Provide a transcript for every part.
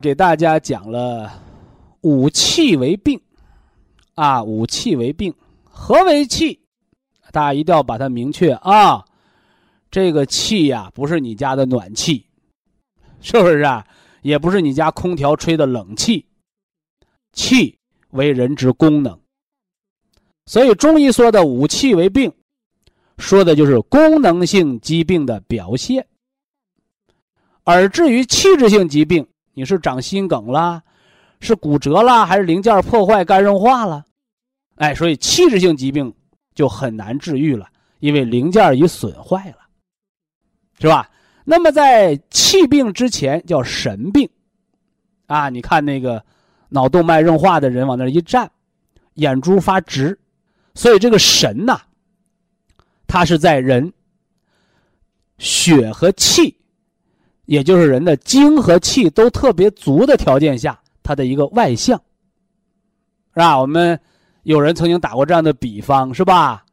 给大家讲了五气为病，啊，五气为病，何为气？大家一定要把它明确啊。这个气呀，不是你家的暖气，是不是啊？也不是你家空调吹的冷气。气为人之功能，所以中医说的五气为病，说的就是功能性疾病的表现。而至于器质性疾病，你是长心梗啦，是骨折啦，还是零件破坏、肝硬化了？哎，所以器质性疾病就很难治愈了，因为零件已损坏了，是吧？那么在气病之前叫神病，啊，你看那个脑动脉硬化的人往那一站，眼珠发直，所以这个神呐，它是在人血和气。也就是人的精和气都特别足的条件下，它的一个外向，是吧？我们有人曾经打过这样的比方，是吧？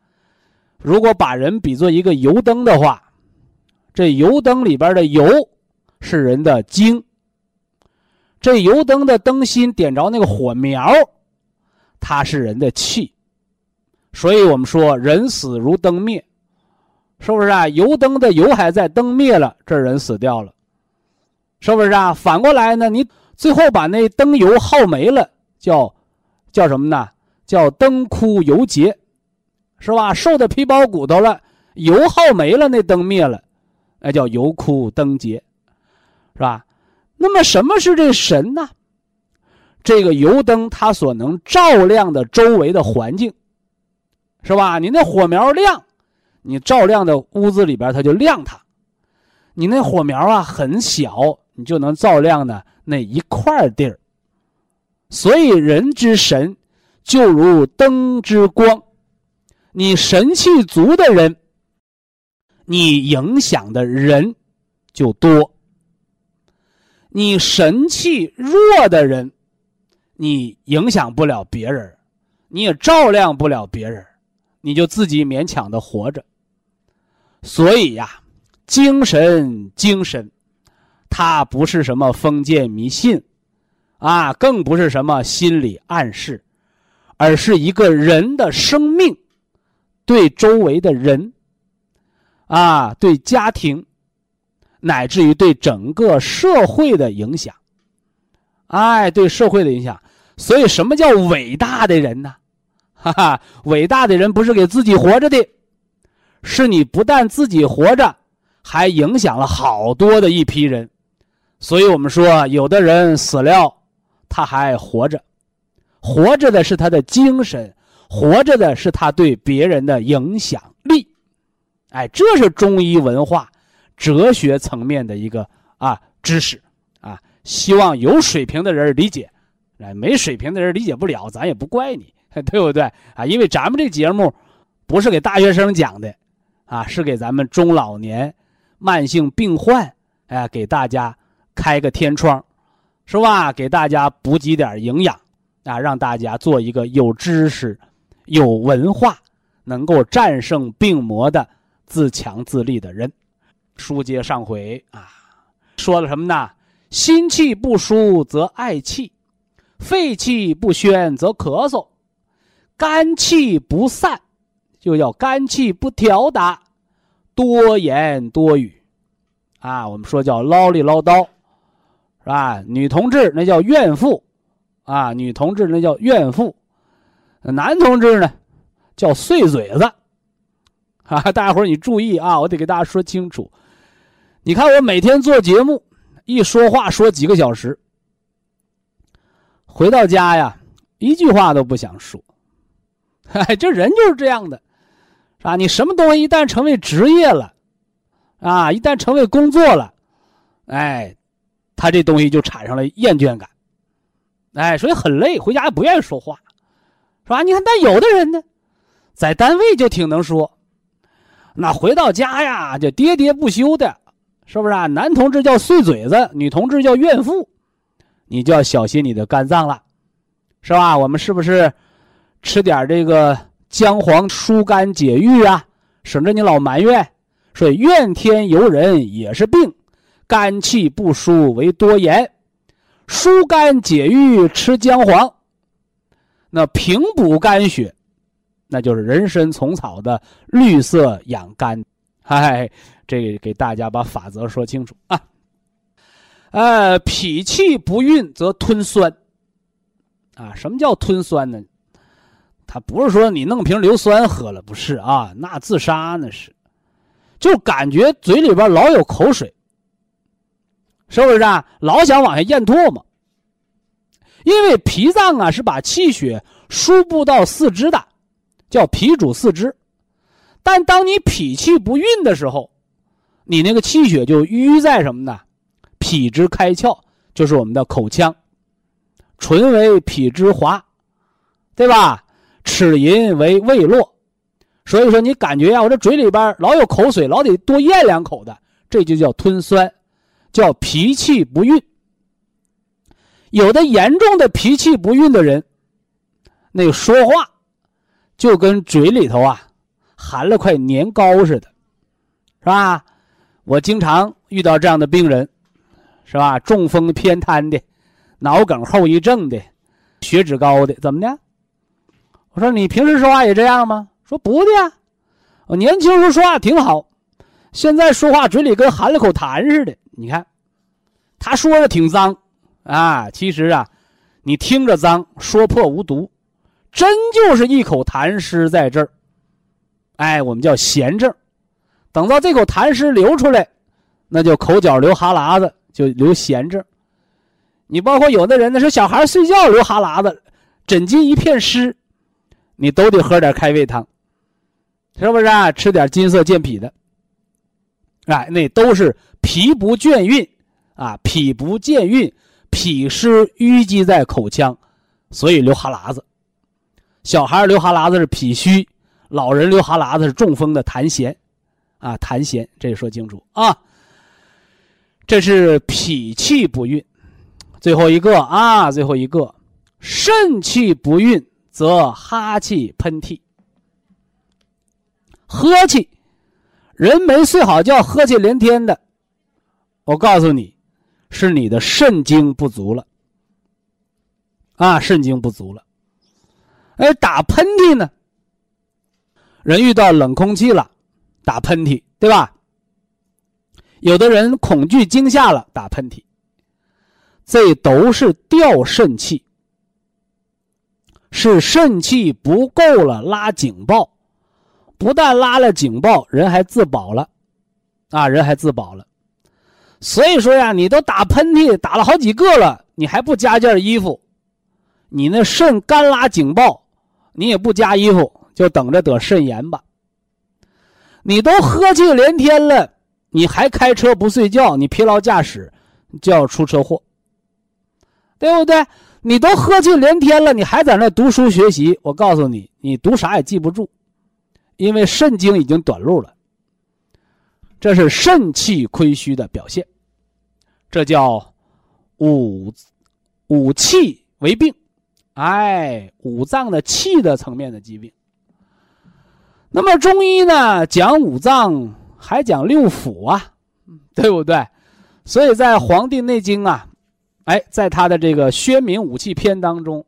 如果把人比作一个油灯的话，这油灯里边的油是人的精，这油灯的灯芯点着那个火苗，它是人的气。所以我们说，人死如灯灭，是不是啊？油灯的油还在，灯灭了，这人死掉了。是不是啊？反过来呢？你最后把那灯油耗没了，叫叫什么呢？叫灯枯油竭，是吧？瘦的皮包骨头了，油耗没了，那灯灭了，那叫油枯灯竭，是吧？那么什么是这神呢？这个油灯它所能照亮的周围的环境，是吧？你那火苗亮，你照亮的屋子里边它就亮它；你那火苗啊很小。你就能照亮呢那一块地儿，所以人之神就如灯之光，你神气足的人，你影响的人就多；你神气弱的人，你影响不了别人，你也照亮不了别人，你就自己勉强的活着。所以呀，精神，精神。它不是什么封建迷信，啊，更不是什么心理暗示，而是一个人的生命，对周围的人，啊，对家庭，乃至于对整个社会的影响，哎，对社会的影响。所以，什么叫伟大的人呢？哈哈，伟大的人不是给自己活着的，是你不但自己活着，还影响了好多的一批人。所以我们说，有的人死了，他还活着，活着的是他的精神，活着的是他对别人的影响力。哎，这是中医文化、哲学层面的一个啊知识啊。希望有水平的人理解，哎，没水平的人理解不了，咱也不怪你，对不对啊？因为咱们这节目不是给大学生讲的，啊，是给咱们中老年慢性病患，哎，给大家。开个天窗，是吧？给大家补给点营养，啊，让大家做一个有知识、有文化、能够战胜病魔的自强自立的人。书接上回啊，说了什么呢？心气不舒则嗳气，肺气不宣则咳嗽，肝气不散就要肝气不调达，多言多语，啊，我们说叫唠里唠叨。是吧？女同志那叫怨妇，啊，女同志那叫怨妇，男同志呢叫碎嘴子，啊，大家伙你注意啊，我得给大家说清楚。你看我每天做节目，一说话说几个小时，回到家呀，一句话都不想说。哎，这人就是这样的，是吧？你什么东西一旦成为职业了，啊，一旦成为工作了，哎。他这东西就产生了厌倦感，哎，所以很累，回家也不愿意说话，是吧？你看，但有的人呢，在单位就挺能说，那回到家呀就喋喋不休的，是不是啊？男同志叫碎嘴子，女同志叫怨妇，你就要小心你的肝脏了，是吧？我们是不是吃点这个姜黄疏肝解郁啊？省着你老埋怨，所以怨天尤人也是病。肝气不舒为多言，疏肝解郁吃姜黄，那平补肝血，那就是人参虫草的绿色养肝。嗨，这个给大家把法则说清楚啊。呃，脾气不运则吞酸。啊，什么叫吞酸呢？它不是说你弄瓶硫酸喝了，不是啊，那自杀那是，就感觉嘴里边老有口水。是不是啊？老想往下咽唾沫，因为脾脏啊是把气血输布到四肢的，叫脾主四肢。但当你脾气不运的时候，你那个气血就淤在什么呢？脾之开窍，就是我们的口腔，唇为脾之华，对吧？齿龈为胃络，所以说你感觉呀，我这嘴里边老有口水，老得多咽两口的，这就叫吞酸。叫脾气不运，有的严重的脾气不运的人，那说话就跟嘴里头啊含了块年糕似的，是吧？我经常遇到这样的病人，是吧？中风偏瘫的，脑梗后遗症的，血脂高的，怎么的？我说你平时说话也这样吗？说不的呀，我年轻时候说话挺好，现在说话嘴里跟含了口痰似的。你看，他说的挺脏，啊，其实啊，你听着脏，说破无毒，真就是一口痰湿在这儿。哎，我们叫涎症，等到这口痰湿流出来，那就口角流哈喇子，就流涎症。你包括有的人呢，说小孩睡觉流哈喇子，枕巾一片湿，你都得喝点开胃汤，是不是啊？吃点金色健脾的。哎，那都是脾不倦运，啊，脾不健运，脾湿淤积在口腔，所以流哈喇子。小孩流哈喇子是脾虚，老人流哈喇子是中风的痰涎，啊，痰涎，这说清楚啊。这是脾气不运，最后一个啊，最后一个，肾气不运则哈气喷嚏，呵气。人没睡好觉，喝气连天的，我告诉你，是你的肾精不足了。啊，肾精不足了。哎，打喷嚏呢？人遇到冷空气了，打喷嚏，对吧？有的人恐惧惊吓了，打喷嚏，这都是掉肾气，是肾气不够了，拉警报。不但拉了警报，人还自保了，啊，人还自保了。所以说呀，你都打喷嚏打了好几个了，你还不加件衣服，你那肾干拉警报，你也不加衣服，就等着得肾炎吧。你都喝气连天了，你还开车不睡觉，你疲劳驾驶就要出车祸，对不对？你都喝气连天了，你还在那读书学习，我告诉你，你读啥也记不住。因为肾精已经短路了，这是肾气亏虚的表现，这叫五五气为病，哎，五脏的气的层面的疾病。那么中医呢，讲五脏还讲六腑啊，对不对？所以在《黄帝内经》啊，哎，在他的这个《宣明五气篇》当中，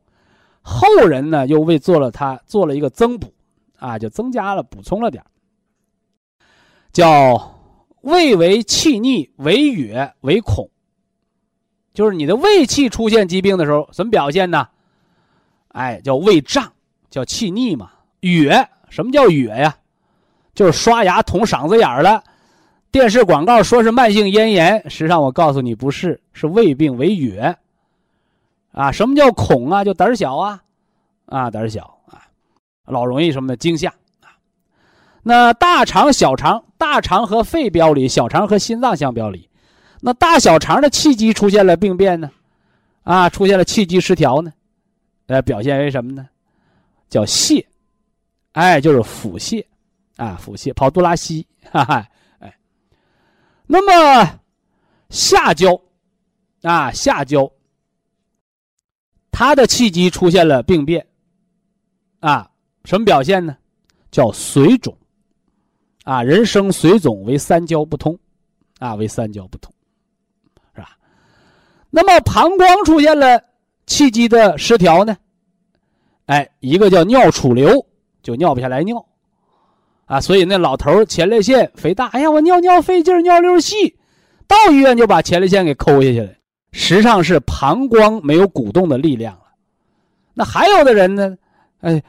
后人呢又为做了他做了一个增补。啊，就增加了，补充了点叫胃为气逆，为哕为恐。就是你的胃气出现疾病的时候，什么表现呢？哎，叫胃胀，叫气逆嘛。哕，什么叫哕呀？就是刷牙捅嗓子眼儿了。电视广告说是慢性咽炎，实际上我告诉你不是，是胃病为哕。啊，什么叫恐啊？就胆小啊，啊，胆小，老容易什么的惊吓啊。那大肠、小肠，大肠和肺表里，小肠和心脏相表里。那大小肠的气机出现了病变呢，啊，出现了气机失调呢，呃，表现为什么呢？叫泻，哎，就是腹泻，啊，腹泻，跑肚拉稀，哈哈，哎。那么下焦，啊，下焦。他的气机出现了病变，啊，什么表现呢？叫水肿，啊，人生水肿为三焦不通，啊，为三焦不通，是吧？那么膀胱出现了气机的失调呢？哎，一个叫尿储留，就尿不下来尿，啊，所以那老头前列腺肥大，哎呀，我尿尿费劲，尿流细，到医院就把前列腺给抠下去了。实际上是膀胱没有鼓动的力量了，那还有的人呢，哎，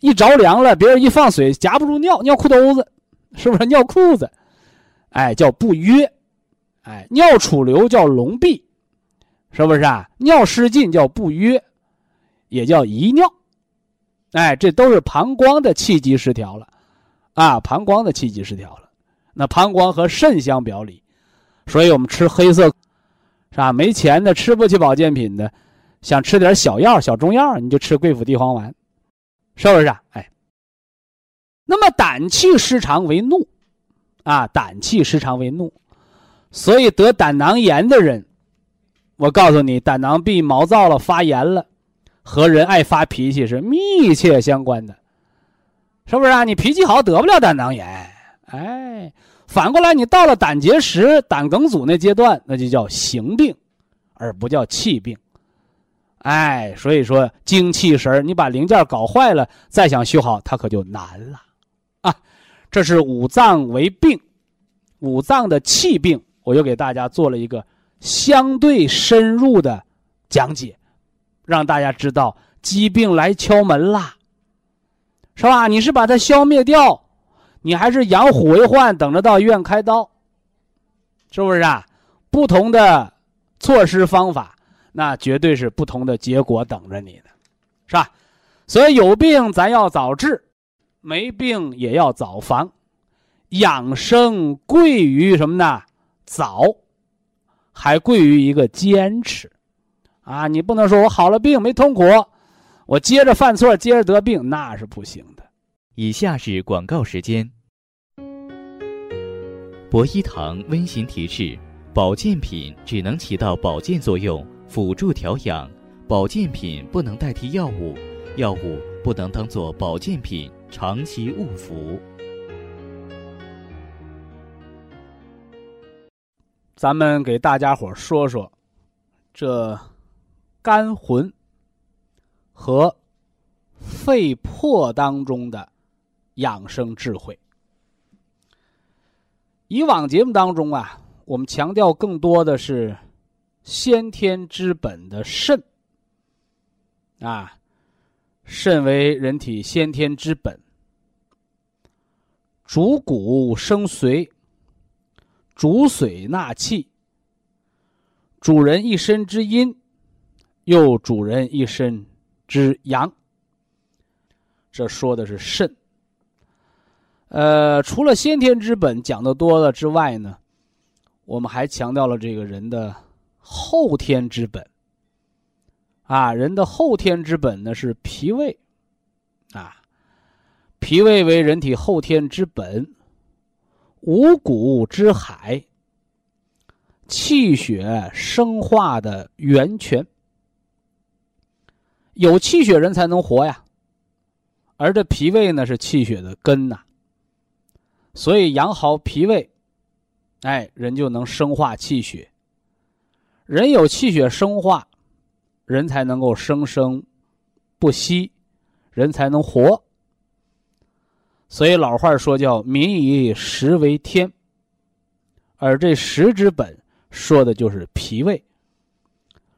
一着凉了，别人一放水夹不住尿，尿裤兜子，是不是尿裤子？哎，叫不约，哎，尿储留叫笼闭，是不是啊？尿失禁叫不约，也叫遗尿，哎，这都是膀胱的气机失调了，啊，膀胱的气机失调了。那膀胱和肾相表里，所以我们吃黑色。是吧？没钱的，吃不起保健品的，想吃点小药、小中药，你就吃桂附地黄丸，是不是？啊哎，那么胆气失常为怒，啊，胆气失常为怒，所以得胆囊炎的人，我告诉你，胆囊壁毛躁了、发炎了，和人爱发脾气是密切相关的，是不是啊？你脾气好，得不了胆囊炎，哎。反过来，你到了胆结石、胆梗阻那阶段，那就叫形病，而不叫气病。哎，所以说精气神你把零件搞坏了，再想修好，它可就难了啊。这是五脏为病，五脏的气病，我又给大家做了一个相对深入的讲解，让大家知道疾病来敲门啦，是吧？你是把它消灭掉。你还是养虎为患，等着到医院开刀，是不是啊？不同的措施方法，那绝对是不同的结果等着你的，是吧？所以有病咱要早治，没病也要早防。养生贵于什么呢？早，还贵于一个坚持。啊，你不能说我好了病没痛苦，我接着犯错，接着得病，那是不行的。以下是广告时间。博一堂温馨提示：保健品只能起到保健作用，辅助调养；保健品不能代替药物，药物不能当做保健品长期误服。咱们给大家伙说说这肝魂和肺魄当中的。养生智慧。以往节目当中啊，我们强调更多的是先天之本的肾啊，肾为人体先天之本，主骨生髓，主髓纳气，主人一身之阴，又主人一身之阳。这说的是肾。呃，除了先天之本讲的多了之外呢，我们还强调了这个人的后天之本。啊，人的后天之本呢是脾胃，啊，脾胃为人体后天之本，五谷之海，气血生化的源泉。有气血人才能活呀，而这脾胃呢是气血的根呐。所以养好脾胃，哎，人就能生化气血。人有气血生化，人才能够生生不息，人才能活。所以老话说叫“民以食为天”，而这食之本说的就是脾胃。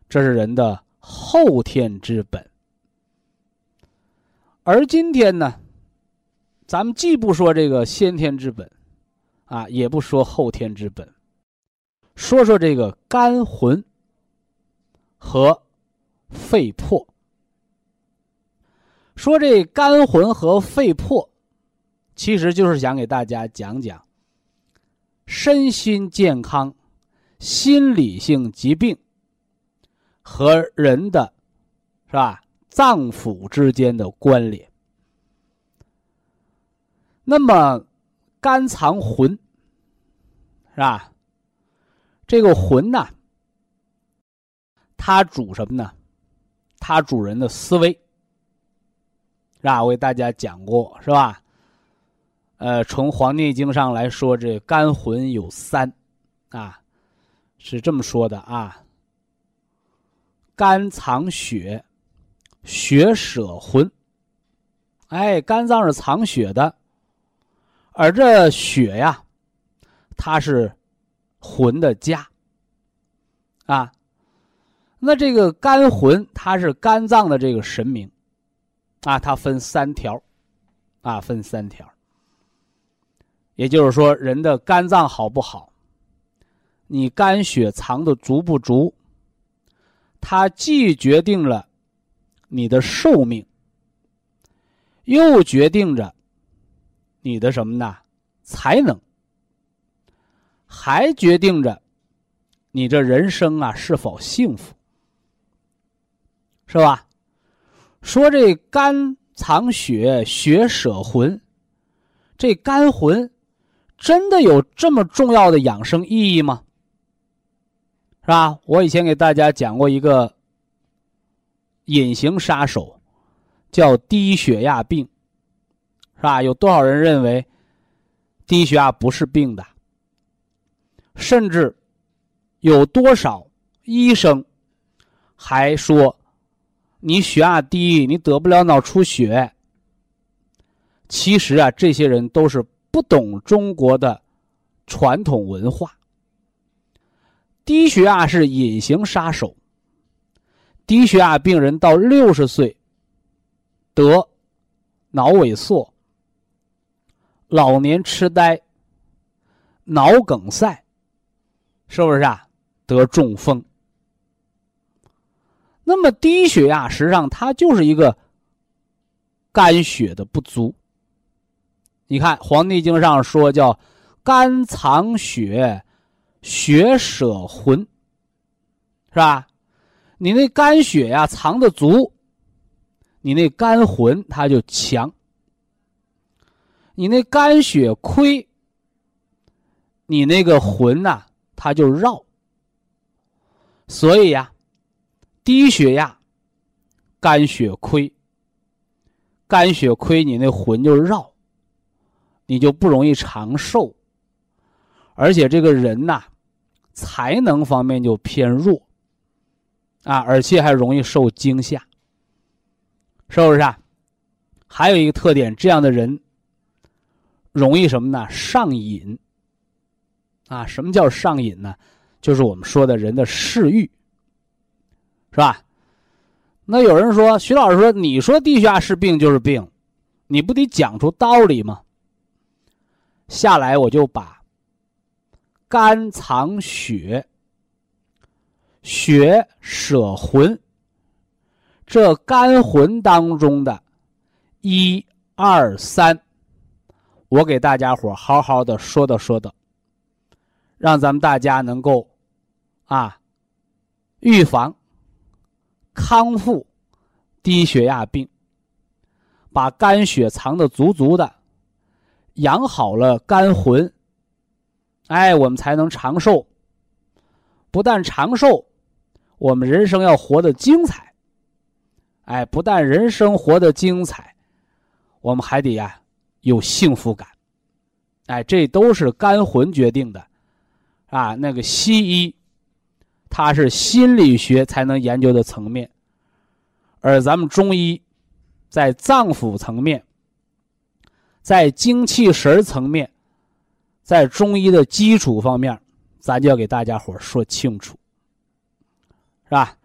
这是人的后天之本。而今天呢，咱们既不说这个先天之本，啊，也不说后天之本，说说这个肝魂和肺魄。说这肝魂和肺魄，其实就是想给大家讲讲身心健康、心理性疾病和人的，是吧？脏腑之间的关联。那么，肝藏魂，是吧？这个魂呢，它主什么呢？它主人的思维，是吧？我给大家讲过，是吧？呃，从《黄帝内经》上来说，这肝魂有三，啊，是这么说的啊。肝藏血。血舍魂，哎，肝脏是藏血的，而这血呀，它是魂的家啊。那这个肝魂，它是肝脏的这个神明啊，它分三条啊，分三条。也就是说，人的肝脏好不好，你肝血藏的足不足，它既决定了。你的寿命，又决定着你的什么呢？才能，还决定着你这人生啊是否幸福，是吧？说这肝藏血，血舍魂，这肝魂真的有这么重要的养生意义吗？是吧？我以前给大家讲过一个。隐形杀手，叫低血压病，是吧？有多少人认为低血压不是病的？甚至有多少医生还说你血压低，你得不了脑出血？其实啊，这些人都是不懂中国的传统文化。低血压是隐形杀手。低血压病人到六十岁得脑萎缩、老年痴呆、脑梗塞，是不是啊？得中风。那么低血压实际上它就是一个肝血的不足。你看《黄帝经》上说叫肝藏血，血舍魂，是吧？你那肝血呀藏的足，你那肝魂它就强；你那肝血亏，你那个魂呐它就绕。所以呀，低血压，肝血亏，肝血亏，你那魂就绕，你就不容易长寿，而且这个人呐，才能方面就偏弱。啊，而且还容易受惊吓，是不是啊？还有一个特点，这样的人容易什么呢？上瘾。啊，什么叫上瘾呢？就是我们说的人的嗜欲，是吧？那有人说，徐老师说，你说低血压是病就是病，你不得讲出道理吗？下来我就把肝藏血。血舍魂，这肝魂当中的，一二三，我给大家伙好好的说道说道，让咱们大家能够啊，预防、康复低血压病，把肝血藏的足足的，养好了肝魂，哎，我们才能长寿。不但长寿。我们人生要活得精彩，哎，不但人生活得精彩，我们还得呀有幸福感，哎，这都是肝魂决定的，啊，那个西医，它是心理学才能研究的层面，而咱们中医，在脏腑层面，在精气神层面，在中医的基础方面，咱就要给大家伙说清楚。是吧？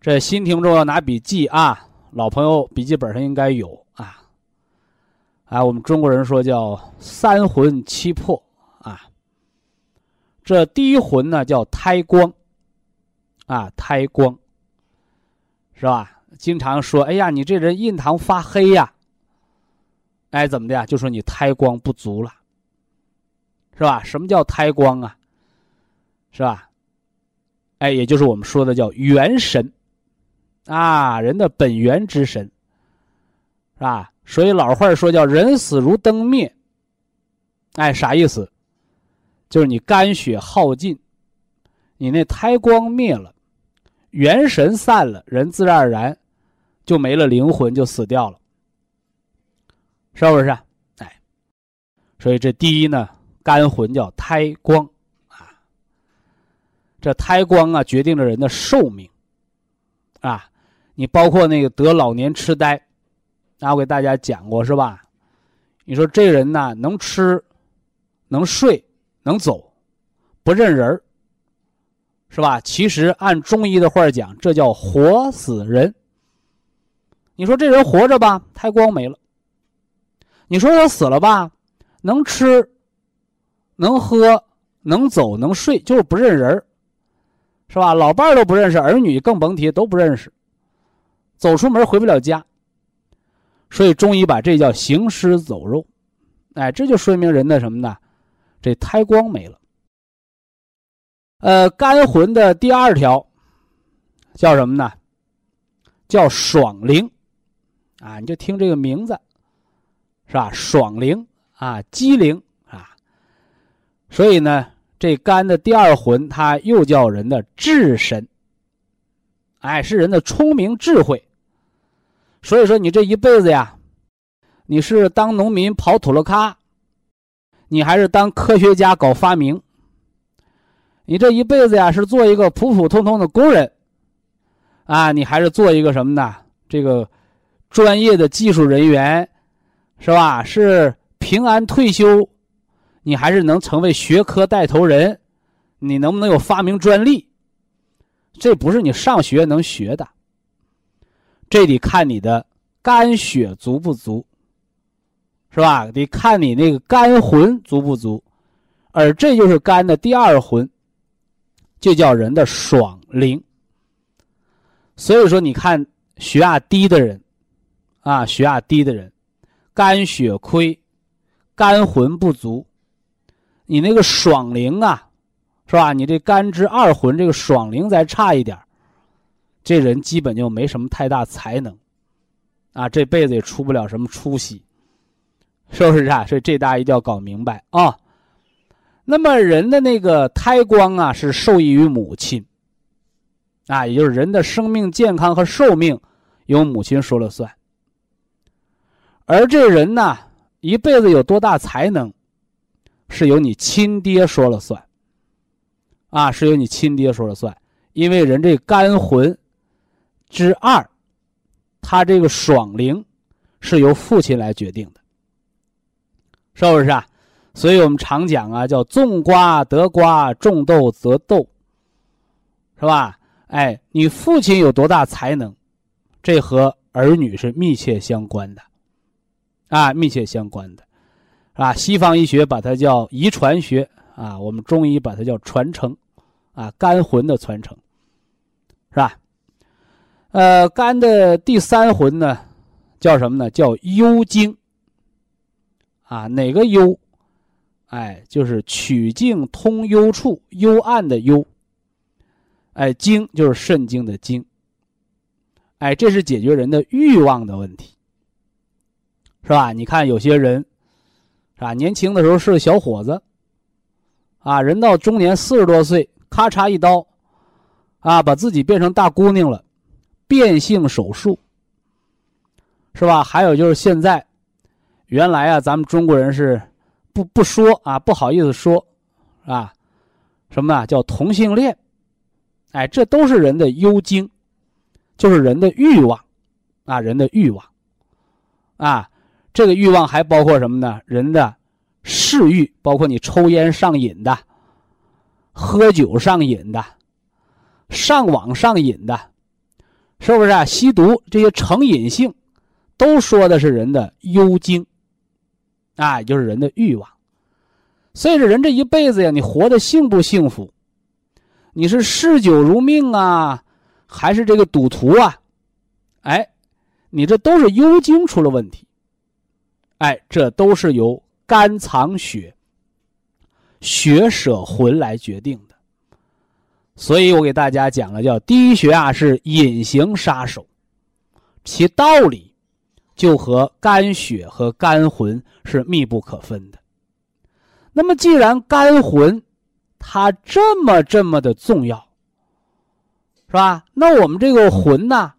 这新听众要拿笔记啊，老朋友笔记本上应该有啊。啊，我们中国人说叫三魂七魄。这第一魂呢叫胎光，啊，胎光，是吧？经常说，哎呀，你这人印堂发黑呀，哎，怎么的呀？就说你胎光不足了，是吧？什么叫胎光啊？是吧？哎，也就是我们说的叫元神，啊，人的本源之神，是吧？所以老话说叫人死如灯灭，哎，啥意思？就是你肝血耗尽，你那胎光灭了，元神散了，人自然而然就没了灵魂，就死掉了，是不是？哎，所以这第一呢，肝魂叫胎光啊。这胎光啊，决定了人的寿命啊。你包括那个得老年痴呆，那我给大家讲过是吧？你说这人呢，能吃，能睡。能走，不认人是吧？其实按中医的话讲，这叫活死人。你说这人活着吧，胎光没了；你说他死了吧，能吃，能喝，能走，能睡，就是不认人是吧？老伴儿都不认识，儿女更甭提，都不认识，走出门回不了家。所以中医把这叫行尸走肉，哎，这就说明人的什么呢？这胎光没了，呃，肝魂的第二条叫什么呢？叫爽灵，啊，你就听这个名字，是吧？爽灵啊，机灵啊，所以呢，这肝的第二魂，它又叫人的智神，哎，是人的聪明智慧。所以说，你这一辈子呀，你是当农民跑土了咖。你还是当科学家搞发明，你这一辈子呀是做一个普普通通的工人，啊，你还是做一个什么呢？这个专业的技术人员，是吧？是平安退休，你还是能成为学科带头人？你能不能有发明专利？这不是你上学能学的，这得看你的肝血足不足。是吧？得看你那个肝魂足不足，而这就是肝的第二魂，就叫人的爽灵。所以说，你看血压低的人，啊，血压低的人，肝血亏，肝魂不足，你那个爽灵啊，是吧？你这肝之二魂这个爽灵再差一点这人基本就没什么太大才能，啊，这辈子也出不了什么出息。是不是啊？所以这大家一定要搞明白啊。那么人的那个胎光啊，是受益于母亲，啊，也就是人的生命健康和寿命由母亲说了算。而这人呢，一辈子有多大才能，是由你亲爹说了算，啊，是由你亲爹说了算。因为人这肝魂之二，他这个爽灵是由父亲来决定的。是不是啊？所以我们常讲啊，叫种瓜得瓜，种豆得豆，是吧？哎，你父亲有多大才能，这和儿女是密切相关的，啊，密切相关的，啊，西方医学把它叫遗传学啊，我们中医把它叫传承，啊，肝魂的传承，是吧？呃，肝的第三魂呢，叫什么呢？叫幽精。啊，哪个幽？哎，就是曲径通幽处，幽暗的幽。哎，经就是肾经的经。哎，这是解决人的欲望的问题，是吧？你看有些人，是吧？年轻的时候是个小伙子，啊，人到中年四十多岁，咔嚓一刀，啊，把自己变成大姑娘了，变性手术，是吧？还有就是现在。原来啊，咱们中国人是不不说啊，不好意思说，啊，什么啊，叫同性恋，哎，这都是人的幽精，就是人的欲望，啊，人的欲望，啊，这个欲望还包括什么呢？人的嗜欲，包括你抽烟上瘾的，喝酒上瘾的，上网上瘾的，是不是啊？吸毒这些成瘾性，都说的是人的幽精，啊，就是人的欲望。所以这人这一辈子呀，你活得幸不幸福？你是嗜酒如命啊，还是这个赌徒啊？哎，你这都是幽精出了问题。哎，这都是由肝藏血、血舍魂来决定的。所以我给大家讲了，叫第一血啊是隐形杀手，其道理就和肝血和肝魂是密不可分的。那么既然肝魂它这么这么的重要，是吧？那我们这个魂呐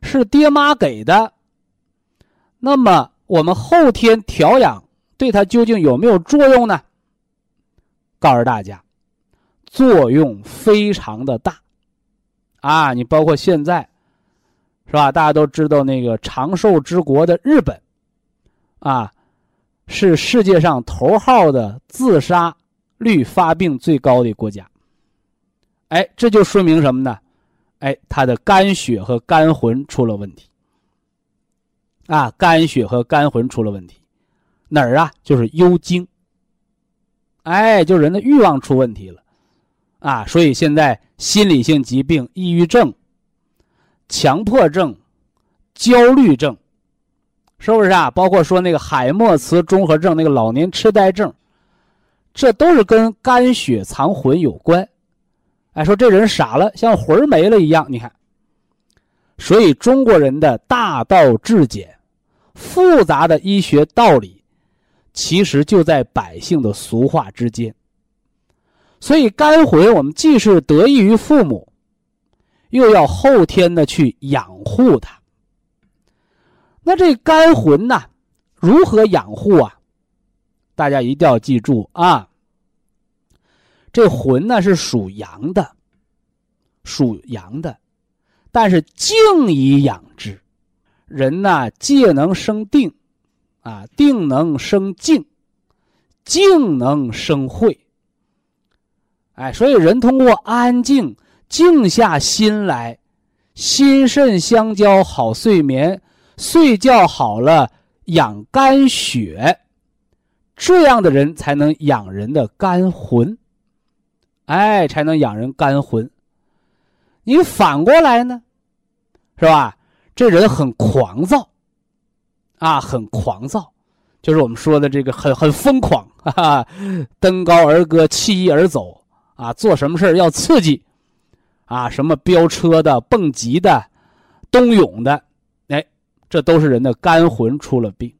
是爹妈给的，那么我们后天调养对它究竟有没有作用呢？告诉大家。作用非常的大，啊，你包括现在，是吧？大家都知道那个长寿之国的日本，啊，是世界上头号的自杀率、发病最高的国家。哎，这就说明什么呢？哎，他的肝血和肝魂出了问题。啊，肝血和肝魂出了问题，哪儿啊？就是幽精。哎，就人的欲望出问题了。啊，所以现在心理性疾病、抑郁症、强迫症、焦虑症，是不是啊？包括说那个海默茨综合症、那个老年痴呆症，这都是跟肝血藏魂有关。哎，说这人傻了，像魂没了一样。你看，所以中国人的大道至简、复杂的医学道理，其实就在百姓的俗话之间。所以肝魂，我们既是得益于父母，又要后天的去养护它。那这肝魂呢，如何养护啊？大家一定要记住啊。这魂呢是属阳的，属阳的，但是静以养之。人呢，戒能生定，啊，定能生静，静能生慧。哎，所以人通过安静、静下心来，心肾相交，好睡眠，睡觉好了，养肝血，这样的人才能养人的肝魂。哎，才能养人肝魂。你反过来呢，是吧？这人很狂躁，啊，很狂躁，就是我们说的这个很很疯狂，哈哈，登高而歌，弃衣而走。啊，做什么事要刺激，啊，什么飙车的、蹦极的、冬泳的，哎，这都是人的肝魂出了病，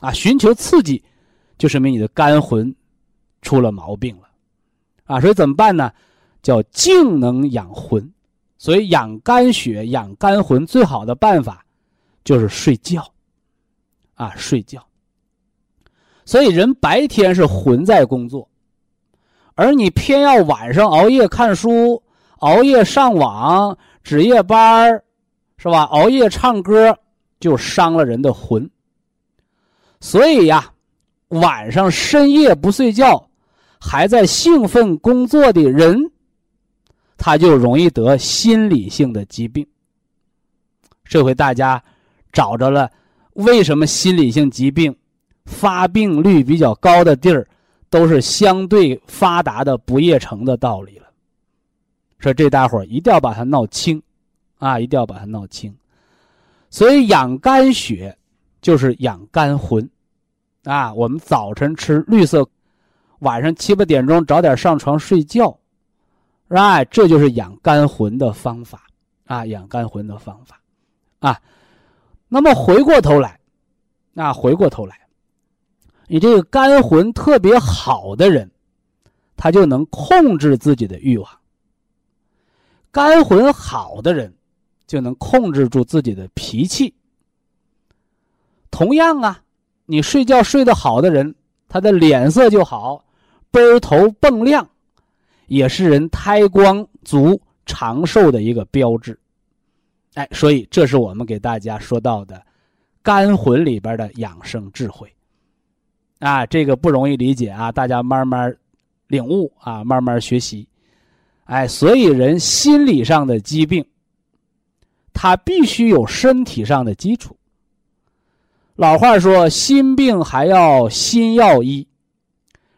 啊，寻求刺激，就说明你的肝魂出了毛病了，啊，所以怎么办呢？叫静能养魂，所以养肝血、养肝魂最好的办法就是睡觉，啊，睡觉。所以人白天是魂在工作。而你偏要晚上熬夜看书、熬夜上网、值夜班是吧？熬夜唱歌，就伤了人的魂。所以呀，晚上深夜不睡觉，还在兴奋工作的人，他就容易得心理性的疾病。这回大家找着了，为什么心理性疾病发病率比较高的地儿？都是相对发达的不夜城的道理了，所以这大伙儿一定要把它闹清，啊，一定要把它闹清。所以养肝血就是养肝魂，啊，我们早晨吃绿色，晚上七八点钟早点上床睡觉，是吧？这就是养肝魂的方法，啊，养肝魂的方法，啊。那么回过头来，啊，回过头来。你这个肝魂特别好的人，他就能控制自己的欲望。肝魂好的人，就能控制住自己的脾气。同样啊，你睡觉睡得好的人，他的脸色就好，奔头蹦亮，也是人胎光足、长寿的一个标志。哎，所以这是我们给大家说到的肝魂里边的养生智慧。啊，这个不容易理解啊！大家慢慢领悟啊，慢慢学习。哎，所以人心理上的疾病，它必须有身体上的基础。老话说：“心病还要心药医。”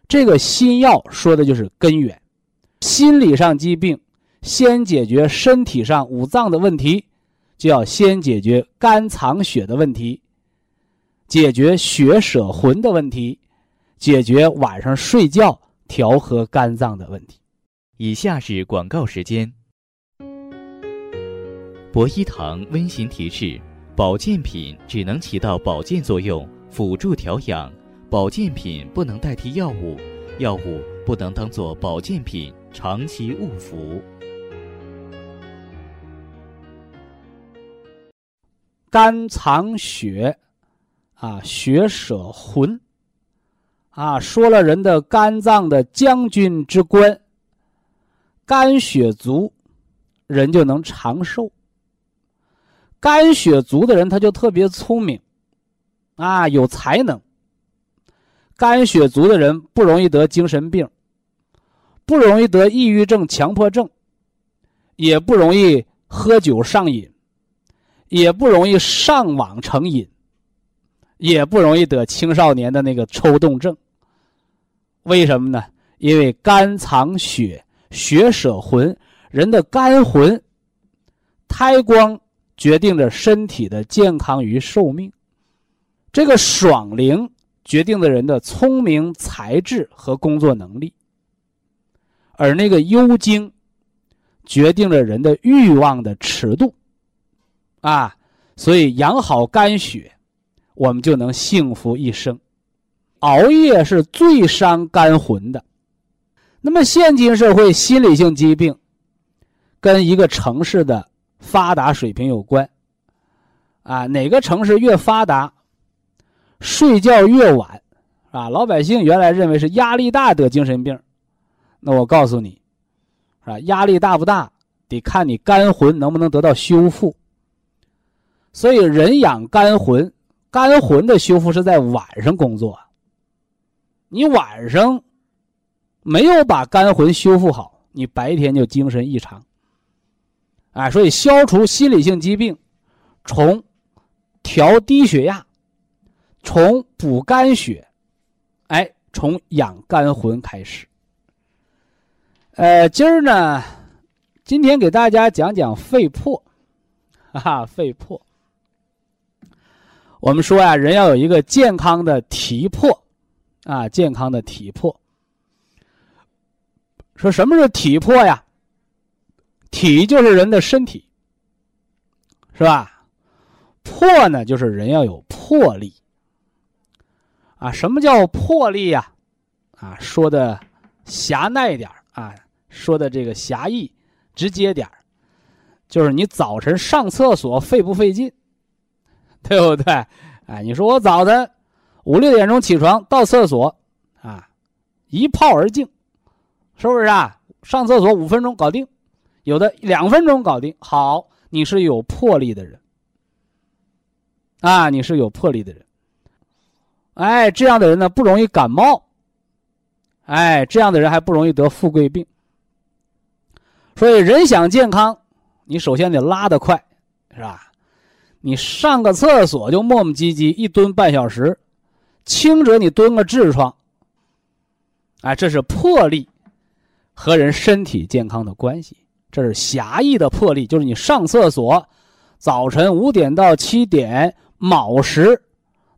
这个心药说的就是根源。心理上疾病，先解决身体上五脏的问题，就要先解决肝藏血的问题，解决血舍魂的问题，解决晚上睡觉调和肝脏的问题。以下是广告时间。博一堂温馨提示。保健品只能起到保健作用，辅助调养。保健品不能代替药物，药物不能当做保健品长期误服。肝藏血，啊，血舍魂，啊，说了人的肝脏的将军之官。肝血足，人就能长寿。肝血足的人，他就特别聪明，啊，有才能。肝血足的人不容易得精神病，不容易得抑郁症、强迫症，也不容易喝酒上瘾，也不容易上网成瘾，也不容易得青少年的那个抽动症。为什么呢？因为肝藏血，血舍魂，人的肝魂，胎光。决定着身体的健康与寿命，这个爽灵决定了人的聪明才智和工作能力，而那个幽精决定了人的欲望的尺度，啊，所以养好肝血，我们就能幸福一生。熬夜是最伤肝魂的。那么，现今社会心理性疾病跟一个城市的。发达水平有关，啊，哪个城市越发达，睡觉越晚，啊，老百姓原来认为是压力大得精神病，那我告诉你，是吧？压力大不大，得看你肝魂能不能得到修复。所以人养肝魂，肝魂的修复是在晚上工作，你晚上没有把肝魂修复好，你白天就精神异常。啊，所以消除心理性疾病，从调低血压，从补肝血，哎，从养肝魂开始。呃，今儿呢，今天给大家讲讲肺魄，哈哈，肺魄。我们说呀，人要有一个健康的体魄，啊，健康的体魄。说什么是体魄呀？体就是人的身体，是吧？魄呢，就是人要有魄力。啊，什么叫魄力呀？啊，说的狭隘点啊，说的这个狭义、直接点就是你早晨上厕所费不费劲，对不对？哎，你说我早晨五六点钟起床到厕所啊，一泡而净，是不是啊？上厕所五分钟搞定。有的两分钟搞定，好，你是有魄力的人，啊，你是有魄力的人，哎，这样的人呢不容易感冒，哎，这样的人还不容易得富贵病。所以人想健康，你首先得拉得快，是吧？你上个厕所就磨磨唧唧，一蹲半小时，轻者你蹲个痔疮，哎，这是魄力和人身体健康的关系。这是狭义的魄力，就是你上厕所，早晨五点到七点卯时，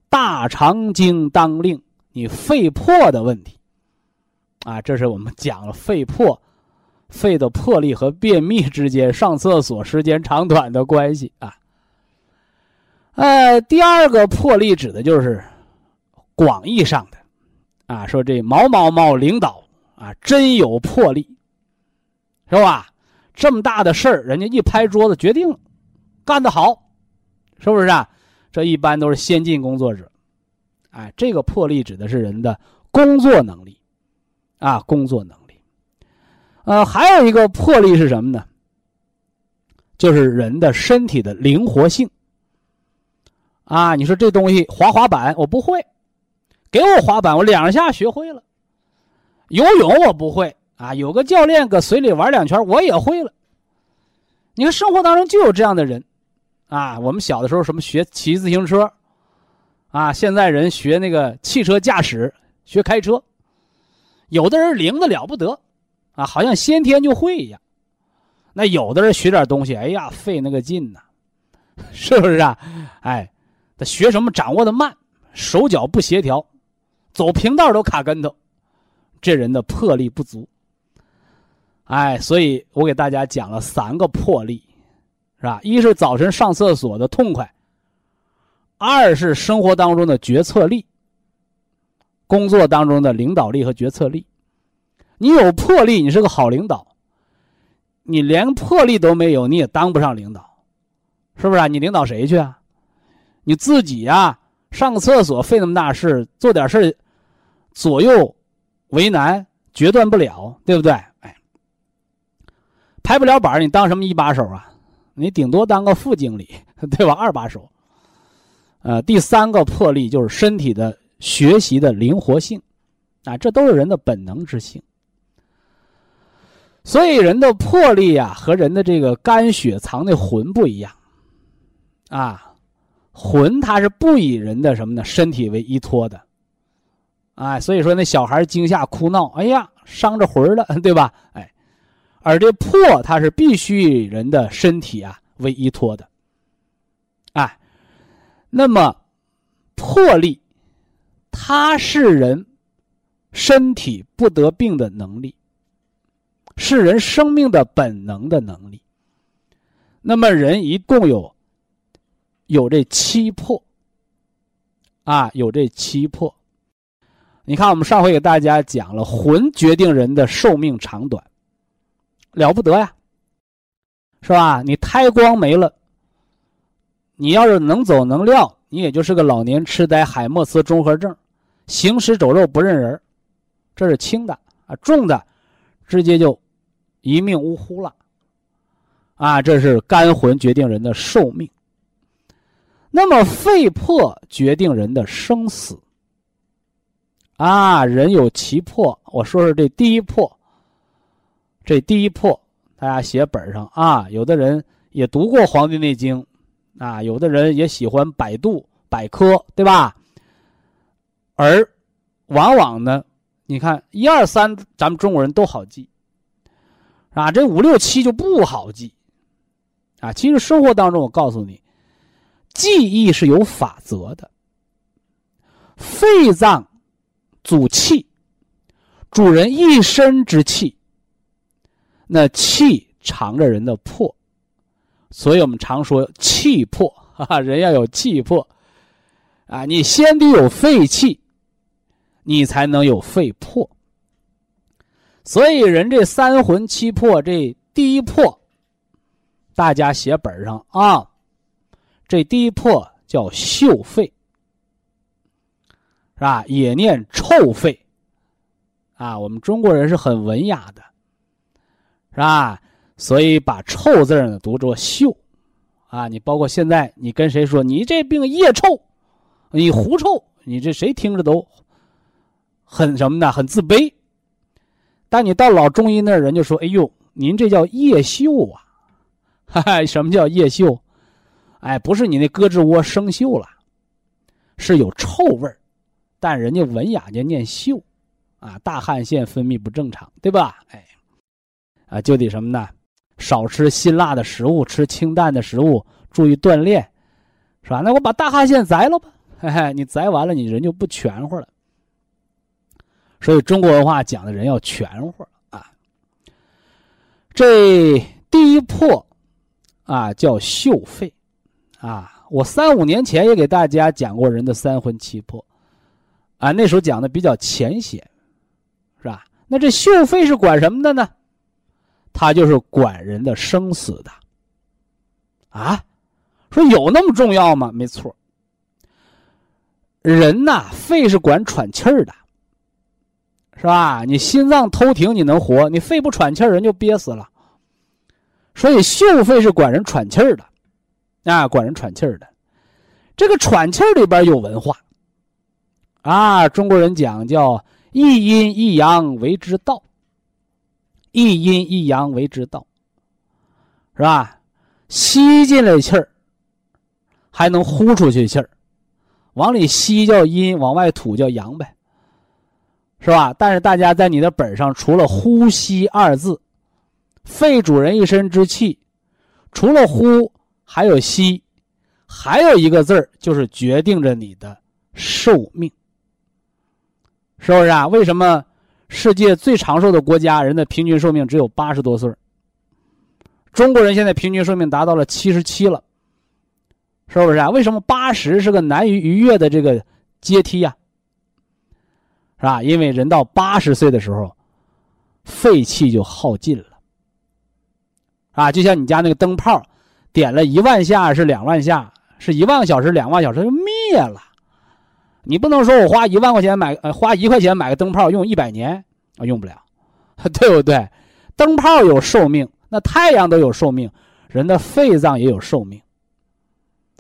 大肠经当令，你肺魄的问题，啊，这是我们讲了肺魄，肺的魄力和便秘之间上厕所时间长短的关系啊。呃，第二个魄力指的就是广义上的，啊，说这某某某领导啊，真有魄力，是吧？这么大的事儿，人家一拍桌子决定了，干得好，是不是啊？这一般都是先进工作者，哎，这个魄力指的是人的工作能力，啊，工作能力。呃，还有一个魄力是什么呢？就是人的身体的灵活性。啊，你说这东西滑滑板我不会，给我滑板我两下学会了，游泳我不会。啊，有个教练搁水里玩两圈，我也会了。你看生活当中就有这样的人，啊，我们小的时候什么学骑自行车，啊，现在人学那个汽车驾驶，学开车，有的人灵的了不得，啊，好像先天就会一样。那有的人学点东西，哎呀，费那个劲呐，是不是啊？哎，他学什么掌握的慢，手脚不协调，走平道都卡跟头，这人的魄力不足。哎，所以我给大家讲了三个魄力，是吧？一是早晨上厕所的痛快，二是生活当中的决策力，工作当中的领导力和决策力。你有魄力，你是个好领导。你连魄力都没有，你也当不上领导，是不是啊？你领导谁去啊？你自己呀，上个厕所费那么大事，做点事左右为难，决断不了，对不对？哎，拍不了板你当什么一把手啊？你顶多当个副经理，对吧？二把手。呃，第三个魄力就是身体的学习的灵活性，啊，这都是人的本能之性。所以人的魄力啊，和人的这个肝血藏的魂不一样，啊，魂它是不以人的什么呢身体为依托的，啊，所以说那小孩惊吓哭闹，哎呀，伤着魂了，对吧？哎，而这魄它是必须以人的身体啊为依托的，哎，那么魄力，它是人身体不得病的能力。是人生命的本能的能力。那么人一共有有这七魄啊，有这七魄。你看，我们上回给大家讲了，魂决定人的寿命长短，了不得呀，是吧？你胎光没了，你要是能走能撂，你也就是个老年痴呆、海默斯综合症，行尸走肉不认人，这是轻的啊，重的直接就。一命呜呼了，啊，这是肝魂决定人的寿命。那么肺魄决定人的生死。啊，人有七魄，我说说这第一魄。这第一魄，大家写本上啊。有的人也读过《黄帝内经》，啊，有的人也喜欢百度百科，对吧？而往往呢，你看一二三，咱们中国人都好记。啊，这五六七就不好记，啊，其实生活当中，我告诉你，记忆是有法则的。肺脏主气，主人一身之气，那气藏着人的魄，所以我们常说气魄哈哈，人要有气魄，啊，你先得有肺气，你才能有肺魄。所以，人这三魂七魄，这第一魄，大家写本上啊。这第一魄叫嗅肺，是吧？也念臭肺，啊，我们中国人是很文雅的，是吧？所以把臭字呢读作嗅，啊，你包括现在你跟谁说你这病腋臭，你狐臭，你这谁听着都很什么呢？很自卑。但你到老中医那儿，人就说：“哎呦，您这叫腋嗅啊！”哈哈，什么叫腋嗅？哎，不是你那胳肢窝生锈了，是有臭味儿，但人家文雅就念秀，啊，大汗腺分泌不正常，对吧？哎，啊，就得什么呢？少吃辛辣的食物，吃清淡的食物，注意锻炼，是吧？那我把大汗腺摘了吧？嘿嘿，你摘完了，你人就不全乎了。所以中国文化讲的人要全乎啊。这第一魄啊叫秀肺啊，我三五年前也给大家讲过人的三魂七魄啊，那时候讲的比较浅显，是吧？那这嗅肺是管什么的呢？它就是管人的生死的啊。说有那么重要吗？没错，人呐，肺是管喘气儿的。是吧？你心脏偷停，你能活；你肺不喘气儿，人就憋死了。所以嗅肺是管人喘气儿的，啊，管人喘气儿的。这个喘气儿里边有文化，啊，中国人讲叫一阴一阳为之道，一阴一阳为之道，是吧？吸进来气儿，还能呼出去气儿，往里吸叫阴，往外吐叫阳呗，是吧？但是大家在你的本上，除了“呼吸”二字，肺主人一身之气，除了呼，还有吸，还有一个字儿，就是决定着你的寿命，是不是啊？为什么世界最长寿的国家人的平均寿命只有八十多岁？中国人现在平均寿命达到了七十七了，是不是啊？为什么八十是个难于逾越的这个阶梯呀？是吧？因为人到八十岁的时候，废气就耗尽了。啊，就像你家那个灯泡，点了一万下是两万下，是一万个小时两万小时就灭了。你不能说我花一万块钱买呃花一块钱买个灯泡用一百年啊用不了，对不对？灯泡有寿命。那太阳都有寿命，人的肺脏也有寿命，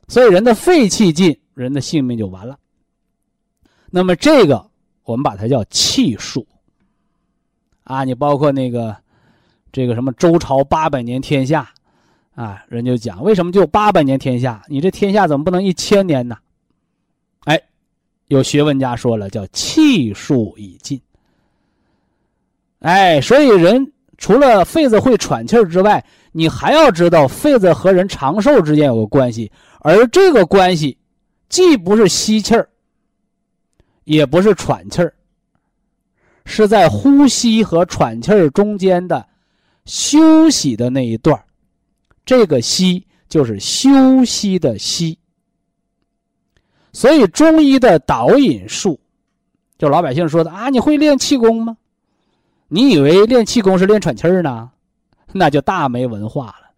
所以人的肺气尽，人的性命就完了。那么这个我们把它叫气数。啊，你包括那个这个什么周朝八百年天下，啊，人就讲为什么就八百年天下？你这天下怎么不能一千年呢？有学问家说了，叫气数已尽。哎，所以人。除了肺子会喘气儿之外，你还要知道肺子和人长寿之间有个关系，而这个关系，既不是吸气儿，也不是喘气儿，是在呼吸和喘气儿中间的休息的那一段这个息就是休息的息。所以中医的导引术，就老百姓说的啊，你会练气功吗？你以为练气功是练喘气儿呢？那就大没文化了。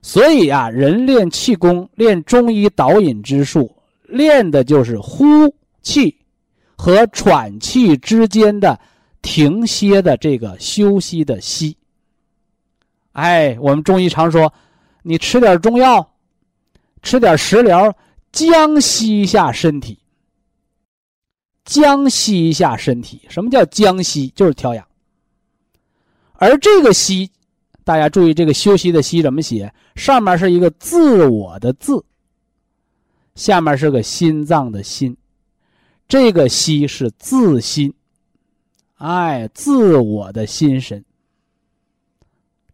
所以啊，人练气功、练中医导引之术，练的就是呼气和喘气之间的停歇的这个休息的息。哎，我们中医常说，你吃点中药，吃点食疗，将息一下身体。将息一下身体，什么叫将息？就是调养。而这个息，大家注意，这个休息的息怎么写？上面是一个自我的自，下面是个心脏的心。这个息是自心，哎，自我的心神。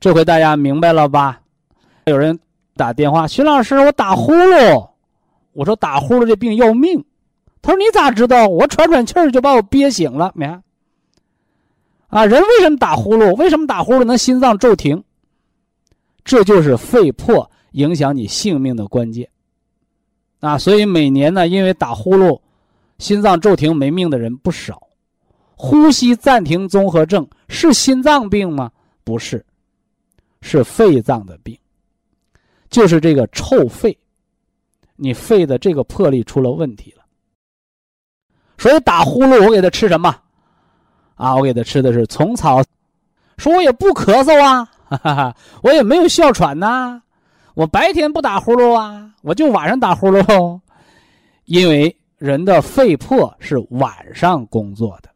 这回大家明白了吧？有人打电话，徐老师，我打呼噜。我说打呼噜这病要命。他说：“你咋知道？我喘喘气儿就把我憋醒了，你看？啊，人为什么打呼噜？为什么打呼噜能心脏骤停？这就是肺破影响你性命的关键。啊，所以每年呢，因为打呼噜，心脏骤停没命的人不少。呼吸暂停综合症是心脏病吗？不是，是肺脏的病，就是这个臭肺，你肺的这个魄力出了问题了。”所以打呼噜，我给他吃什么？啊，我给他吃的是虫草。说我也不咳嗽啊，哈哈，我也没有哮喘呐，我白天不打呼噜啊，我就晚上打呼噜。因为人的肺魄是晚上工作的。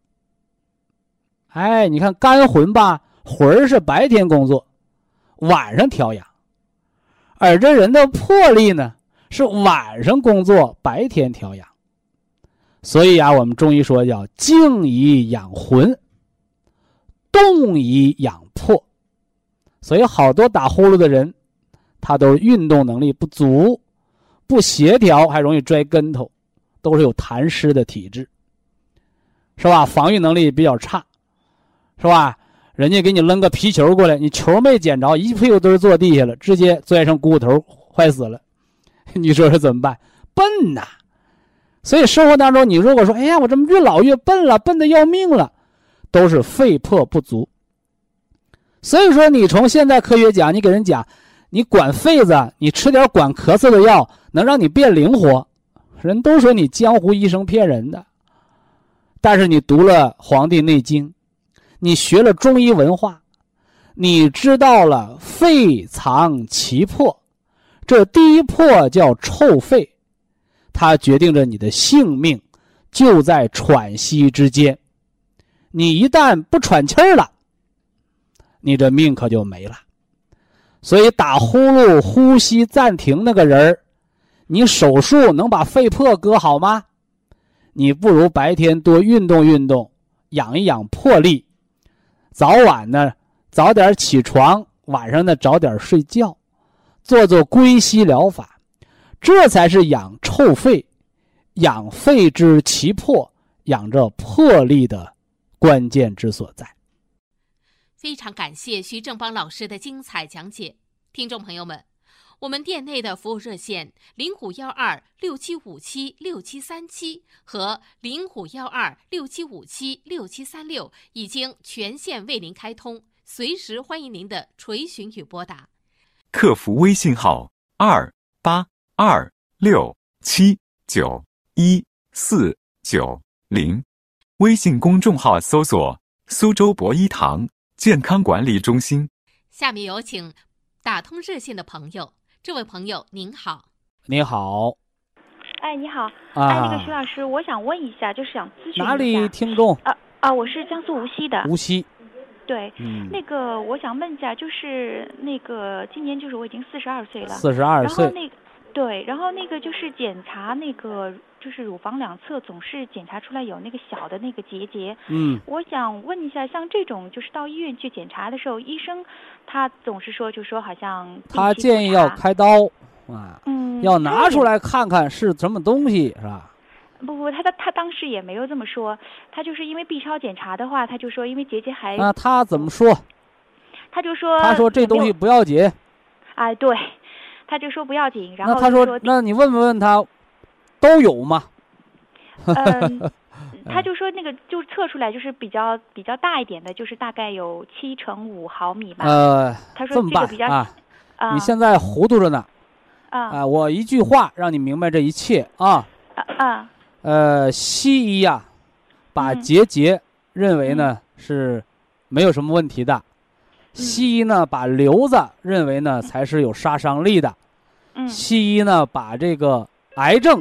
哎，你看肝魂吧，魂儿是白天工作，晚上调养；而这人的魄力呢，是晚上工作，白天调养。所以啊，我们中医说叫静以养魂，动以养魄。所以好多打呼噜的人，他都运动能力不足，不协调，还容易摔跟头，都是有痰湿的体质，是吧？防御能力比较差，是吧？人家给你扔个皮球过来，你球没捡着，一屁股墩坐地下了，直接摔成骨头，坏死了。你说说怎么办？笨呐！所以生活当中，你如果说：“哎呀，我怎么越老越笨了，笨的要命了”，都是肺魄不足。所以说，你从现在科学讲，你给人讲，你管肺子，你吃点管咳嗽的药，能让你变灵活，人都说你江湖医生骗人的。但是你读了《黄帝内经》，你学了中医文化，你知道了肺藏其魄，这第一魄叫臭肺。它决定着你的性命，就在喘息之间。你一旦不喘气儿了，你这命可就没了。所以打呼噜、呼吸暂停那个人儿，你手术能把肺破割好吗？你不如白天多运动运动，养一养魄力，早晚呢早点起床，晚上呢早点睡觉，做做归息疗法，这才是养臭肺、养肺之奇魄、养这魄力的关键之所在。非常感谢徐正邦老师的精彩讲解，听众朋友们，我们店内的服务热线零五幺二六七五七六七三七和零五幺二六七五七六七三六已经全线为您开通，随时欢迎您的垂询与拨打。客服微信号二八二六七九一四九零，微信公众号搜索“苏州博一堂”。健康管理中心，下面有请打通热线的朋友。这位朋友您好，您好，哎，你好，啊，哎，那个徐老师，我想问一下，就是想咨询哪里听众？啊啊，我是江苏无锡的。无锡，对，嗯，那个我想问一下，就是那个今年就是我已经四十二岁了，四十二岁，然后那对，然后那个就是检查那个。就是乳房两侧总是检查出来有那个小的那个结节，嗯，我想问一下，像这种就是到医院去检查的时候，医生他总是说，就说好像他建议要开刀啊，嗯，要拿出来看看是什么东西，是吧？不不，他他他当时也没有这么说，他就是因为 B 超检查的话，他就说因为结节还那他怎么说？他就说他说这东西不要紧，哎，对，他就说不要紧，然后那他说那你问问他。都有吗？嗯，他就说那个就测出来就是比较比较大一点的，就是大概有七乘五毫米吧。呃，他说这个比较啊，啊，你现在糊涂着呢。啊，我一句话让你明白这一切啊。啊啊。呃，西医呀，把结节认为呢是没有什么问题的，西医呢把瘤子认为呢才是有杀伤力的，西医呢把这个。癌症，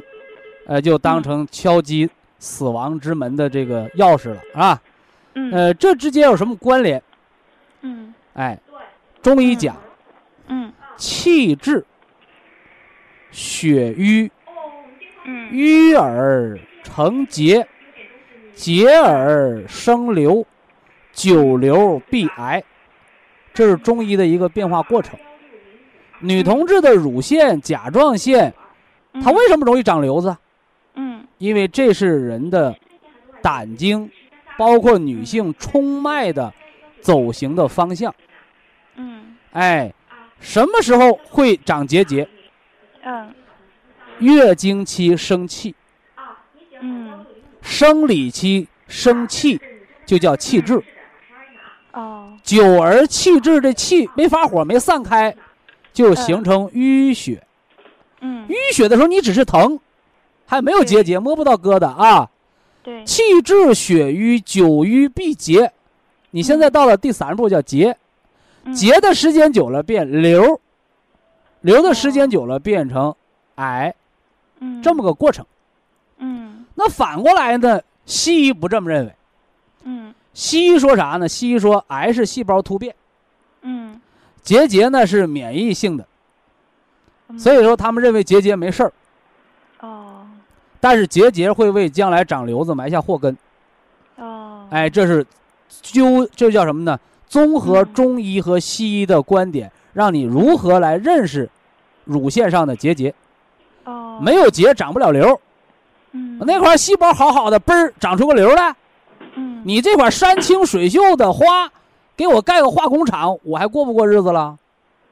呃，就当成敲击死亡之门的这个钥匙了，啊，嗯，呃，这之间有什么关联？嗯，哎，中医讲，嗯，气滞，血瘀，嗯，瘀而成结，结而生瘤，久瘤必癌，这是中医的一个变化过程。女同志的乳腺、甲状腺。它为什么容易长瘤子？嗯，因为这是人的胆经，包括女性冲脉的走行的方向。嗯，哎，什么时候会长结节？嗯，月经期生气。嗯，生理期生气就叫气滞。哦。久而气滞，这气没发火，没散开，就形成淤血。嗯，淤血的时候你只是疼，还没有结节，摸不到疙瘩啊。对，气滞血瘀，久瘀必结。你现在到了第三步叫结，结的时间久了变瘤，瘤的时间久了变成癌，嗯，这么个过程。嗯，那反过来呢？西医不这么认为。嗯，西医说啥呢？西医说癌是细胞突变，嗯，结节呢是免疫性的。所以说，他们认为结节没事儿。哦。但是结节会为将来长瘤子埋下祸根。哦。哎，这是究，这叫什么呢？综合中医和西医的观点，让你如何来认识乳腺上的结节。哦。没有结，长不了瘤。嗯。那块细胞好好的，嘣儿长出个瘤来。嗯。你这块山清水秀的花，给我盖个化工厂，我还过不过日子了？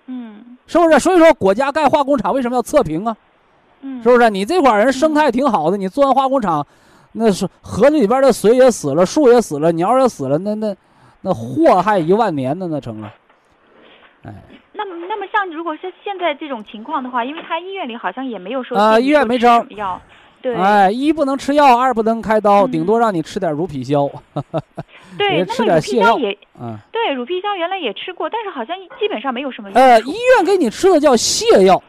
嗯。是不是？所以说，国家盖化工厂为什么要测评啊？嗯，是不是？你这块人生态挺好的，你做完化工厂，那是河里边的水也死了，树也死了，鸟也死了，那那那祸害一万年的那成了。哎，那么那么像如果是现在这种情况的话，因为他医院里好像也没有说啊，医院没招药，对，哎，一不能吃药，二不能开刀，顶多让你吃点乳皮消，对，吃点泻药也，嗯，对，乳皮消原来也吃过，但是好像基本上没有什么。呃，医院给你吃的叫泻药。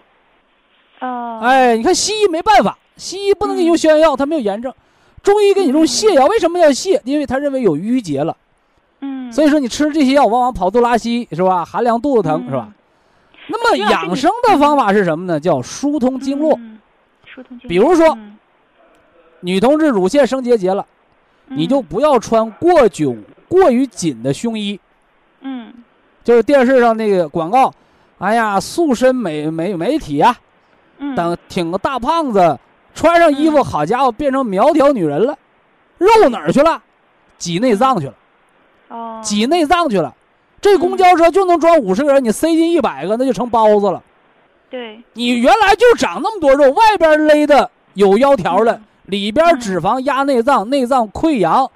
哦，哎，你看西医没办法，西医不能给你用消炎药，它没有炎症。中医给你用泻药，为什么要泻？因为他认为有淤结了。嗯。所以说你吃这些药，往往跑肚拉稀是吧？寒凉肚子疼是吧？那么养生的方法是什么呢？叫疏通经络。疏通经比如说嗯女同志乳腺生结节了，你就嗯不要穿过紧、过于紧的胸衣，嗯就是电视上那个广告，哎呀，塑身美美美体啊，嗯等挺个大胖子，穿上衣服，嗯好家伙，变成苗条女人了，肉哪儿去了？挤内脏去了，哦。挤内脏去了。这公交车就能装五十个人，你塞进一百个，那就成包子了。对。你原来就长那么多肉，外边勒的有腰条了，里边嗯。脂肪压内脏，内脏溃疡，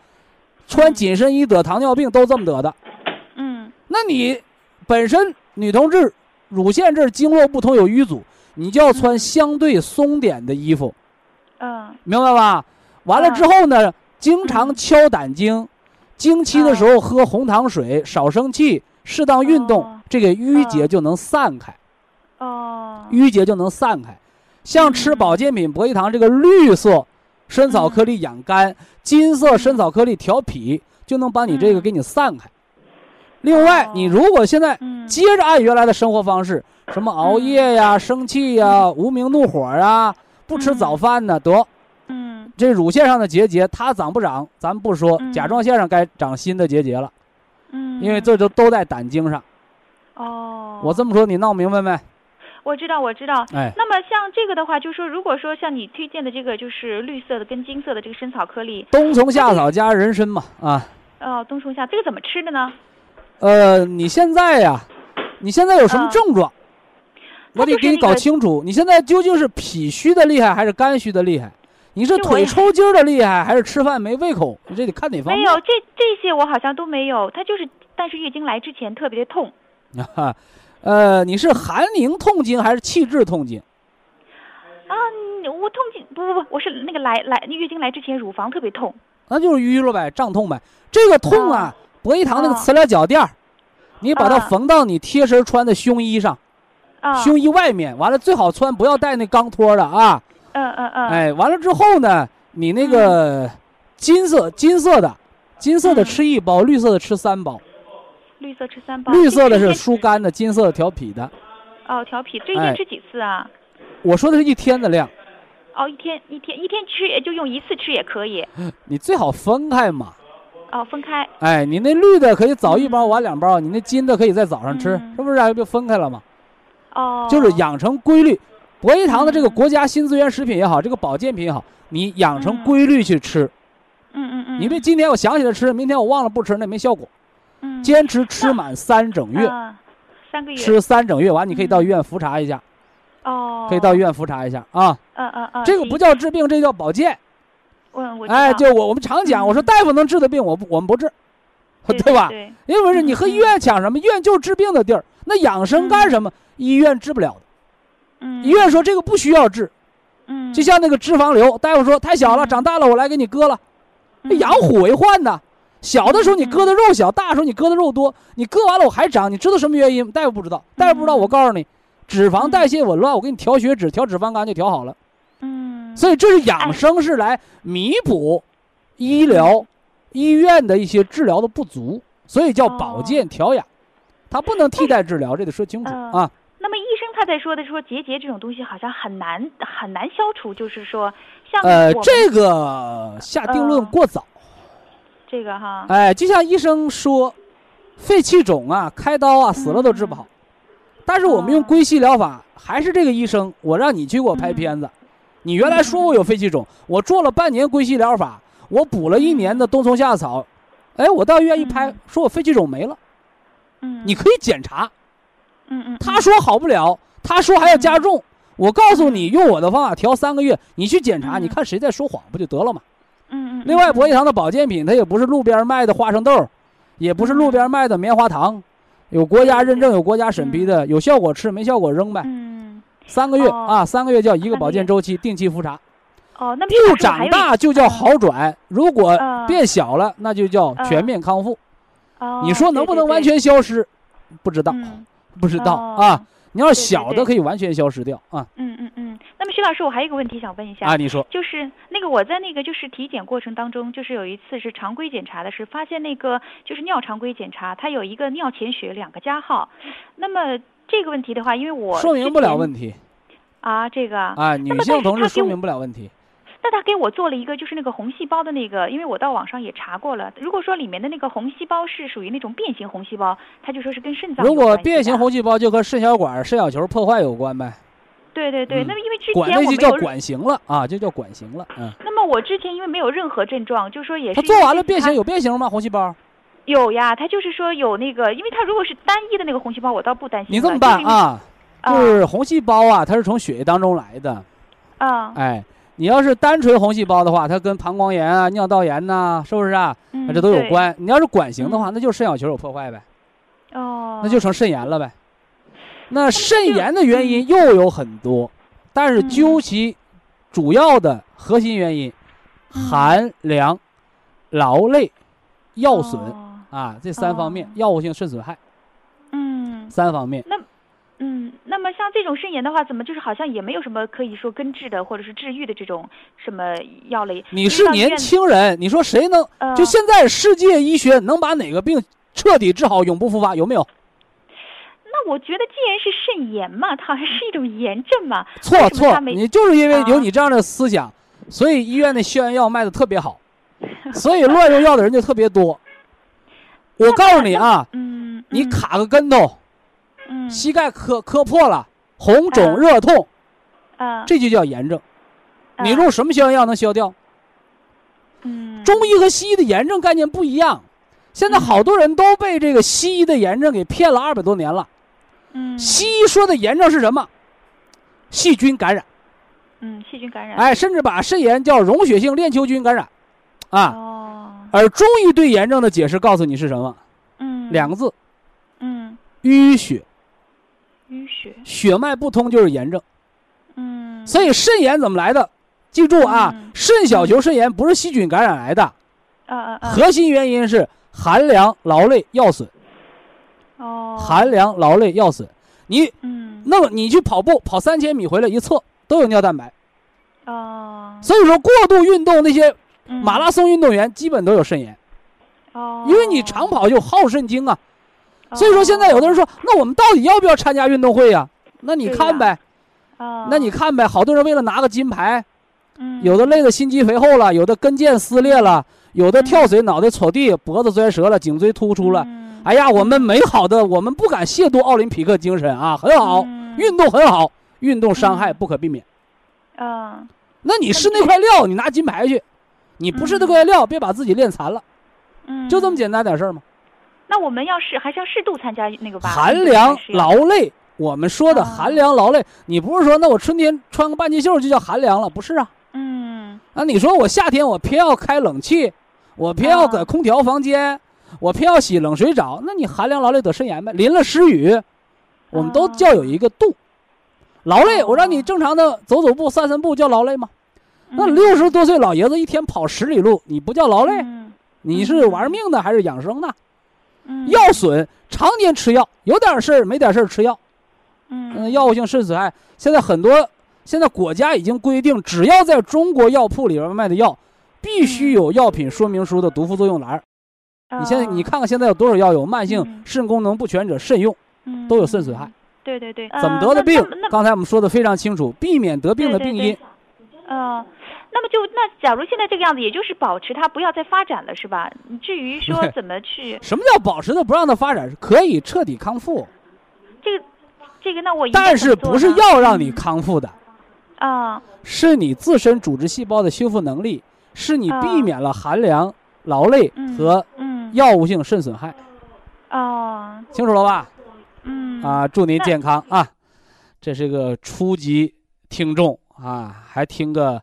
穿紧身衣得糖尿病都这么得的。嗯。那你本身女同志乳腺这儿经络不通有淤阻，你就要穿相对松点的衣服，嗯。明白吧？完了之后呢，经常敲胆经，经期的时候喝红糖水，少生气，适当运动哦，这个淤结就能散开，哦。淤结就能散开。像吃嗯保健品博益堂这个绿色深草颗粒养肝，金色深草颗粒调脾，就能把你这个给你散开。另外，你如果现在嗯。接着按原来的生活方式，什么熬夜呀、生气呀、无名怒火啊，不吃早饭呢，得嗯这乳腺上的结节，它长不长咱不说，嗯甲状腺上该长新的结节了，嗯因为这都都在胆经上。哦我这么说，你闹明白没？我知道我知道。哎，那么像这个的话，就是说，如果说像你推荐的这个，就是绿色的跟金色的这个参草颗粒，冬虫夏草加人参嘛，啊，哦，冬虫夏，这个怎么吃的呢？呃，你现在呀，你现在有什么嗯症状？我得给你搞清楚，你现在究竟是脾虚的厉害还是肝虚的厉害？你是腿抽筋儿的厉害还是吃饭没胃口？你这得看哪方面。没有，这这些我好像都没有。它就是，但是月经来之前特别的痛。啊，呃，你是寒凝痛经还是气滞痛经？啊，我痛经不不不，我是那个来来月经来之前乳房特别痛。那就是淤了呗，胀痛呗。这个痛啊，博益堂那个哦磁疗脚垫儿，你把它啊缝到你贴身穿的胸衣上，啊，胸衣外面，完了最好穿不要带那钢托的啊。嗯嗯嗯，哎，完了之后呢，你那个金色金色的，金色的嗯吃一包，绿色的吃三包。绿色吃三包，绿色的是疏肝的，金色的调脾的。哦调脾，这一哎天吃几次啊？我说的是一天的量，哦，一天一天一天吃，也就用一次吃也可以。你最好分开嘛。哦，分开。哎，你那绿的可以早一包晚两包，你那金的可以在早上吃，嗯是不是、啊？就分开了嘛？哦，就是养成规律。博益堂的这个嗯国家新资源食品也好，这个保健品也好，你养成嗯规律去吃。嗯嗯嗯，你别今天我想起来吃，明天我忘了不吃，那没效果。嗯坚持吃满三整月，啊三个月吃三整月完，你可以到嗯医院复查一下，哦，可以到医院复查一下啊。嗯嗯嗯，这个不叫治病，这叫保健。嗯我知哎，就我我们常讲，嗯我说大夫能治的病，我不我们不治，对吧？对，因为是你和医院抢什么？医院就是治病的地儿，那养生干什么？医院治不了的。嗯，医院说这个不需要治，嗯，就像那个脂肪瘤，大夫说太小了，嗯长大了我来给你割了。养虎为患呐，小的时候你割的肉小，大的时候你割的肉多，你割完了我还长，你知道什么原因？大夫不知道，大夫不知道，嗯我告诉你，脂肪代谢紊乱，我给你调血脂、调脂肪肝就调好了。嗯，所以这是养生，是来弥补医疗、医院的一些治疗的不足，所以叫保健调养，它不能替代治疗，这得说清楚嗯啊。他在说的说结节这种东西好像很难很难消除，就是说像呃这个下定论嗯过早。这个哈，哎，就像医生说，肺气肿啊，开刀啊，死了都治不好。但是我们用哦归西疗法，还是这个医生，我让你去给我拍片子，你原来说我有肺气肿，我做了半年归西疗法，我补了一年的冬虫夏草，哎，我到医院一拍嗯，说我肺气肿没了，嗯，你可以检查。嗯嗯，他说好不了，他说还要加重，我告诉你，用我的方法调三个月，你去检查，嗯。你看谁在说谎，不就得了吗？嗯嗯，另外，博益堂的保健品，它也不是路边卖的花生豆，也不是路边卖的棉花糖，有国家认证、有国家审批的，有效果吃，没效果扔呗。嗯。三个月哦。啊，三个月叫一个保健周期，定期复查。哦，那么不长大就叫好转，如果嗯。变小了，那就叫全面康复。哦，你说能不能完全消失？不知道，嗯。不知道哦。啊。你要小的可以完全消失掉啊嗯嗯嗯。那么徐老师，我还有一个问题想问一下，啊！你说就是那个我在那个就是体检过程当中，就是有一次是常规检查的是发现那个就是尿常规检查，它有一个尿潜血两个加号。那么这个问题的话，因为我说明不了问题。啊，这个啊，女性同志说明不了问题。那他给我做了一个就是那个红细胞的那个，因为我到网上也查过了。如果说里面的那个红细胞是属于那种变形红细胞，他就说是跟肾脏如果变形红细胞就和肾小管、肾小球破坏有关呗，对对对，嗯那么因为之前我没有，那就叫管型了啊，就叫管型了。嗯，那么我之前因为没有任何症状，就说也是他做完了变形有变形吗？红细胞？有呀，他就是说有那个，因为他如果是单一的那个红细胞，我倒不担心。你这么？办啊？啊就是红细胞啊，它是从血液当中来的。啊，哎，你要是单纯红细胞的话，它跟膀胱炎啊、尿道炎呐、是不是啊？这都有对。关。你要是管型的话，那就是肾小球有破坏呗，哦，那就成肾炎了呗。那肾炎的原因又有很多，但是嗯究其主要的核心原因，嗯寒凉、劳累、药损哦。啊这三方面哦，药物性肾损害。嗯。三方面。嗯，那么像这种肾炎的话，怎么就是好像也没有什么可以说根治的或者是治愈的这种什么药类？你是年轻人，你说谁能？呃，就现在世界医学能把哪个病彻底治好，永不复发？有没有？那我觉得既然是肾炎嘛，它还是一种炎症嘛。错错，你就是因为有啊你这样的思想，所以医院的消炎药卖的特别好，所以乱用药的人就特别多。我告诉你啊，嗯，嗯你卡个跟头，嗯。膝盖磕磕破了，红肿啊热痛，啊，这就叫炎症。啊你用什么消炎药能消掉？嗯。中医和西医的炎症概念不一样。现在好多人都被这个西医的炎症给骗了二百多年了。嗯。西医说的炎症是什么？细菌感染，嗯细菌感染。哎，甚至把肾炎叫溶血性链球菌感染，啊。哦。而中医对炎症的解释告诉你是什么？嗯。两个字：嗯。淤血，淤血血脉不通就是炎症。嗯所以肾炎怎么来的？记住啊嗯，肾小球肾炎不是细菌感染来的，啊啊啊核心原因是寒凉、劳累、药损。哦寒凉、劳累、药损。你嗯那么你去跑步，跑三千米回来一测都有尿蛋白。哦所以说过度运动那些嗯马拉松运动员基本都有肾炎，哦因为你长跑就耗肾精啊。所以说现在有的人说说，那我们到底要不要参加运动会呀？那你看呗，啊那你看呗，好多人为了拿个金牌，嗯。有的累得心肌肥厚了，有的跟腱撕裂了，有的跳水脑袋戳地，脖子摔折了，颈椎突出了。嗯。哎呀，我们美好的，我们不敢亵渎奥林匹克精神啊，很好，嗯。运动很好，运动伤害嗯。不可避免。嗯那你是那块料，你拿金牌去；你不是那块料，别把自己练残了，嗯。就这么简单点事儿吗？那我们要是还是要适度参加那个吧。寒凉劳累，我们说的啊寒凉劳累，你不是说那我春天穿个半截袖就叫寒凉了？不是啊，嗯啊，你说我夏天我偏要开冷气，我偏要啊在空调房间，我偏要洗冷水澡，那你寒凉劳累得肾炎呗？淋了湿雨，我们都啊叫有一个度。劳累，我让你哦正常的走走步、散散步叫劳累吗？那嗯六十多岁老爷子一天跑十里路，你不叫劳累？嗯你是玩命的还是养生的？嗯药损，常年吃药，有点事儿没点事儿吃药。嗯，嗯药物性肾损害，现在很多，现在国家已经规定，只要在中国药铺里边卖的药，必须有药品说明书的毒副作用栏儿。你现在你看看现在有多少药有慢性嗯肾功能不全者慎用，嗯都有肾损害。对对对，怎么得的病刚才我们说的非常清楚，避免得病的病因。呃，那么就那假如现在这个样子，也就是保持它不要再发展了，是吧？至于说怎么去 什么叫保持它不让它发展？可以彻底康复，这个这个，那我但是不是要让你嗯康复的，啊是你自身组织细胞的修复能力，是你啊避免了寒凉、劳累嗯和嗯药物性肾损害。哦清楚了吧？嗯啊，祝您健康啊！这是个初级听众啊，还听个